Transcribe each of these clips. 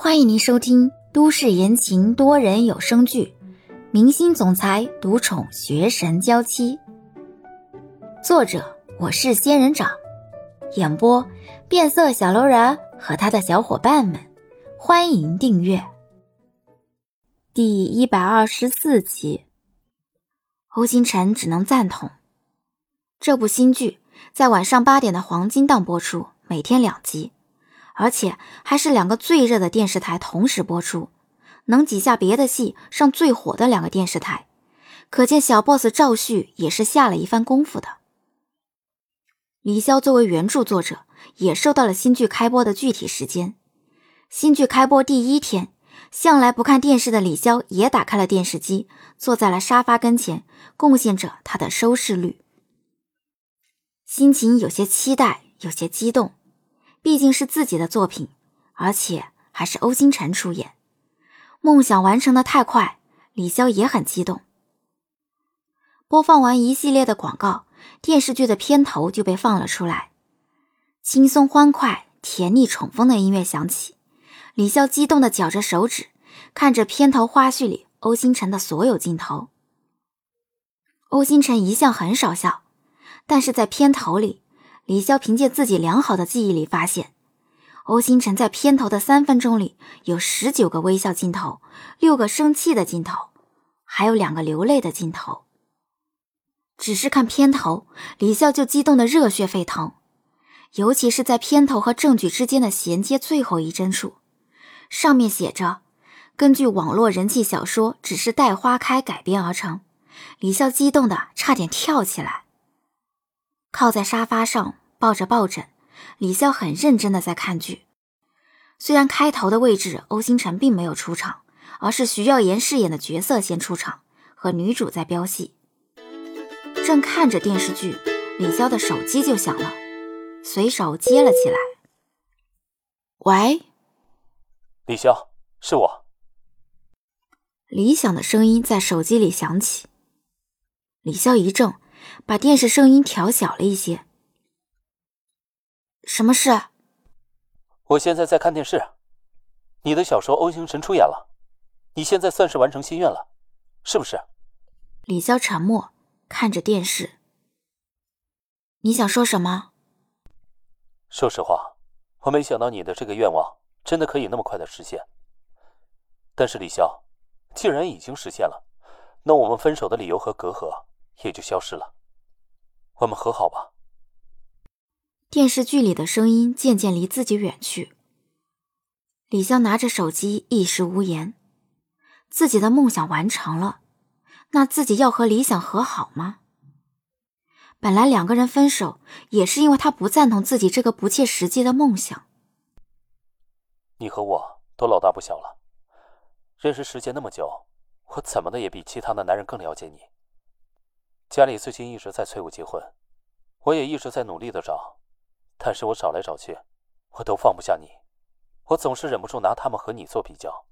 欢迎您收听都市言情多人有声剧《明星总裁独宠学神娇妻》，作者我是仙人掌，演播变色小楼人和他的小伙伴们。欢迎订阅第一百二十四集。欧星辰只能赞同这部新剧在晚上八点的黄金档播出，每天两集。而且还是两个最热的电视台同时播出，能挤下别的戏上最火的两个电视台，可见小 boss 赵旭也是下了一番功夫的。李潇作为原著作者，也收到了新剧开播的具体时间。新剧开播第一天，向来不看电视的李潇也打开了电视机，坐在了沙发跟前，贡献着他的收视率。心情有些期待，有些激动。毕竟是自己的作品，而且还是欧星辰出演，梦想完成的太快，李潇也很激动。播放完一系列的广告，电视剧的片头就被放了出来，轻松欢快、甜腻宠风的音乐响起，李潇激动的绞着手指，看着片头花絮里欧星辰的所有镜头。欧星辰一向很少笑，但是在片头里。李潇凭借自己良好的记忆力发现，欧星辰在片头的三分钟里有十九个微笑镜头，六个生气的镜头，还有两个流泪的镜头。只是看片头，李潇就激动的热血沸腾，尤其是在片头和正剧之间的衔接最后一帧处，上面写着“根据网络人气小说《只是待花开》改编而成”，李潇激动的差点跳起来。靠在沙发上，抱着抱枕，李潇很认真的在看剧。虽然开头的位置欧星辰并没有出场，而是徐耀言饰演的角色先出场，和女主在飙戏。正看着电视剧，李潇的手机就响了，随手接了起来。喂，李潇，是我。李想的声音在手机里响起，李潇一怔。把电视声音调小了一些。什么事？我现在在看电视，你的小说欧星辰出演了，你现在算是完成心愿了，是不是？李潇沉默，看着电视。你想说什么？说实话，我没想到你的这个愿望真的可以那么快的实现。但是李潇，既然已经实现了，那我们分手的理由和隔阂也就消失了。我们和好吧。电视剧里的声音渐渐离自己远去。李湘拿着手机，一时无言。自己的梦想完成了，那自己要和李想和好吗？本来两个人分手也是因为他不赞同自己这个不切实际的梦想。你和我都老大不小了，认识时间那么久，我怎么的也比其他的男人更了解你。家里最近一直在催我结婚，我也一直在努力的找，但是我找来找去，我都放不下你，我总是忍不住拿他们和你做比较，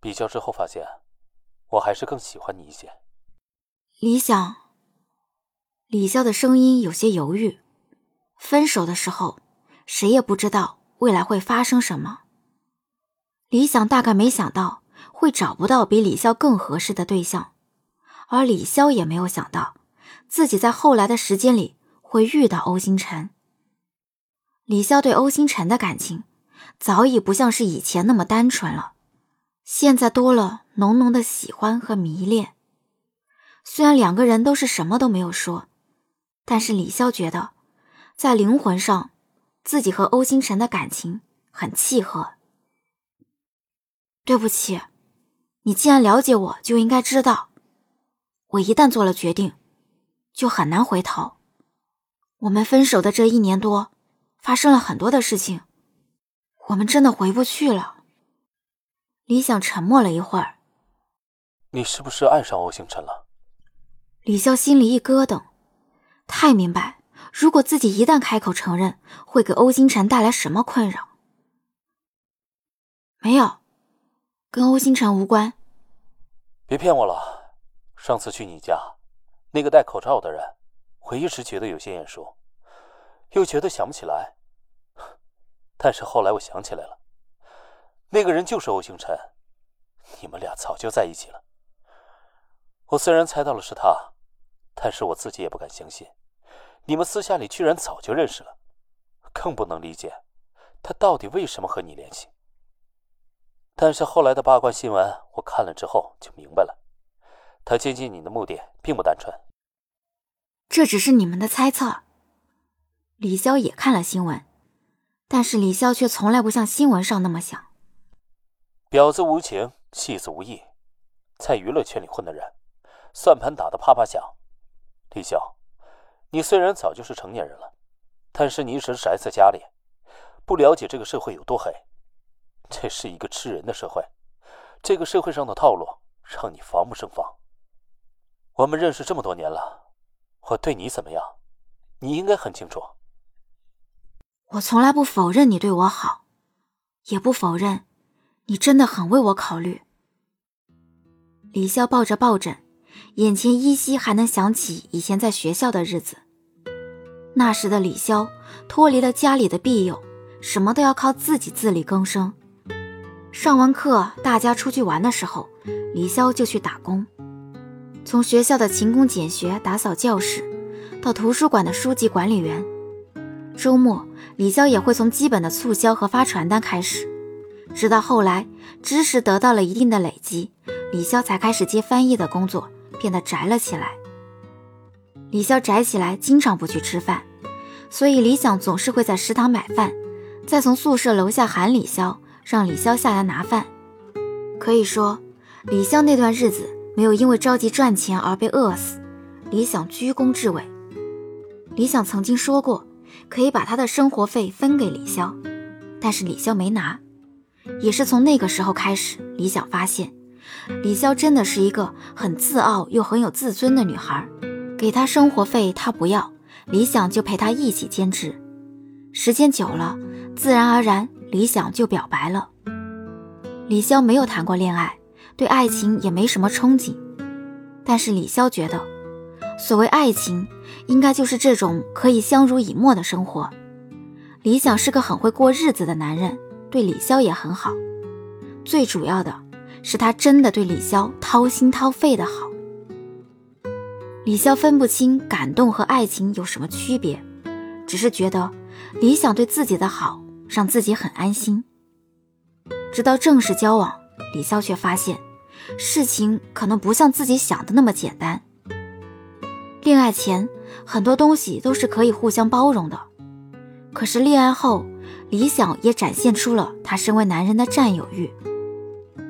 比较之后发现，我还是更喜欢你一些。李想，李潇的声音有些犹豫。分手的时候，谁也不知道未来会发生什么。李想大概没想到会找不到比李潇更合适的对象，而李潇也没有想到。自己在后来的时间里会遇到欧星辰。李潇对欧星辰的感情早已不像是以前那么单纯了，现在多了浓浓的喜欢和迷恋。虽然两个人都是什么都没有说，但是李潇觉得，在灵魂上，自己和欧星辰的感情很契合。对不起，你既然了解我，就应该知道，我一旦做了决定。就很难回头。我们分手的这一年多，发生了很多的事情，我们真的回不去了。李想沉默了一会儿。你是不是爱上欧星辰了？李潇心里一咯噔，太明白，如果自己一旦开口承认，会给欧星辰带来什么困扰。没有，跟欧星辰无关。别骗我了，上次去你家。那个戴口罩的人，我一直觉得有些眼熟，又觉得想不起来。但是后来我想起来了，那个人就是欧星辰，你们俩早就在一起了。我虽然猜到了是他，但是我自己也不敢相信，你们私下里居然早就认识了，更不能理解他到底为什么和你联系。但是后来的八卦新闻，我看了之后就明白了，他接近你的目的并不单纯。这只是你们的猜测。李潇也看了新闻，但是李潇却从来不像新闻上那么想。婊子无情，戏子无义，在娱乐圈里混的人，算盘打得啪啪响。李潇，你虽然早就是成年人了，但是你一直宅在家里，不了解这个社会有多黑。这是一个吃人的社会，这个社会上的套路让你防不胜防。我们认识这么多年了，我对你怎么样，你应该很清楚。我从来不否认你对我好，也不否认。你真的很为我考虑。李潇抱着抱枕，眼前依稀还能想起以前在学校的日子。那时的李潇脱离了家里的庇佑，什么都要靠自己自力更生。上完课，大家出去玩的时候，李潇就去打工，从学校的勤工俭学打扫教室，到图书馆的书籍管理员。周末，李潇也会从基本的促销和发传单开始。直到后来，知识得到了一定的累积，李潇才开始接翻译的工作，变得宅了起来。李潇宅起来，经常不去吃饭，所以李想总是会在食堂买饭，再从宿舍楼下喊李潇，让李潇下来拿饭。可以说，李潇那段日子没有因为着急赚钱而被饿死。李想居功至伟。李想曾经说过，可以把他的生活费分给李潇，但是李潇没拿。也是从那个时候开始，李想发现，李潇真的是一个很自傲又很有自尊的女孩。给她生活费，她不要，李想就陪她一起兼职。时间久了，自然而然，李想就表白了。李潇没有谈过恋爱，对爱情也没什么憧憬，但是李潇觉得，所谓爱情，应该就是这种可以相濡以沫的生活。李想是个很会过日子的男人。对李潇也很好，最主要的是他真的对李潇掏心掏肺的好。李潇分不清感动和爱情有什么区别，只是觉得李想对自己的好让自己很安心。直到正式交往，李潇却发现事情可能不像自己想的那么简单。恋爱前很多东西都是可以互相包容的，可是恋爱后。理想也展现出了他身为男人的占有欲，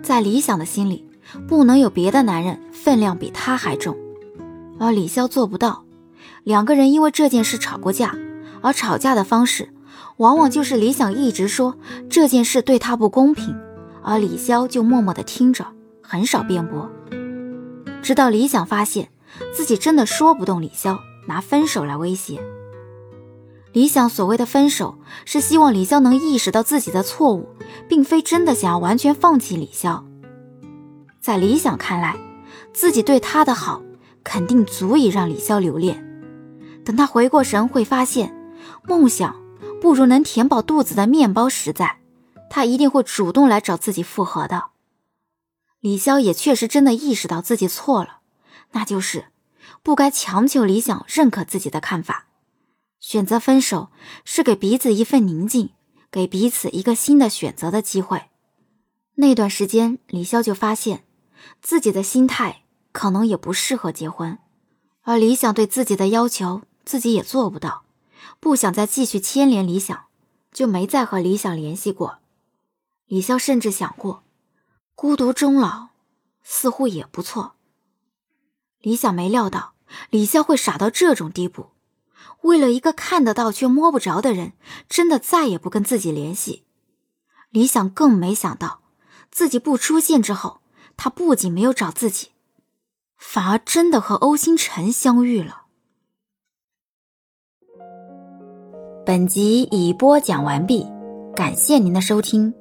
在理想的心里，不能有别的男人分量比他还重，而李潇做不到。两个人因为这件事吵过架，而吵架的方式，往往就是李想一直说这件事对他不公平，而李潇就默默的听着，很少辩驳。直到李想发现自己真的说不动李潇，拿分手来威胁。李想所谓的分手，是希望李潇能意识到自己的错误，并非真的想要完全放弃李潇。在李想看来，自己对他的好，肯定足以让李潇留恋。等他回过神，会发现梦想不如能填饱肚子的面包实在，他一定会主动来找自己复合的。李潇也确实真的意识到自己错了，那就是不该强求李想认可自己的看法。选择分手是给彼此一份宁静，给彼此一个新的选择的机会。那段时间，李潇就发现自己的心态可能也不适合结婚，而李想对自己的要求自己也做不到，不想再继续牵连李想，就没再和李想联系过。李潇甚至想过孤独终老，似乎也不错。李想没料到李潇会傻到这种地步。为了一个看得到却摸不着的人，真的再也不跟自己联系。李想更没想到，自己不出现之后，他不仅没有找自己，反而真的和欧星辰相遇了。本集已播讲完毕，感谢您的收听。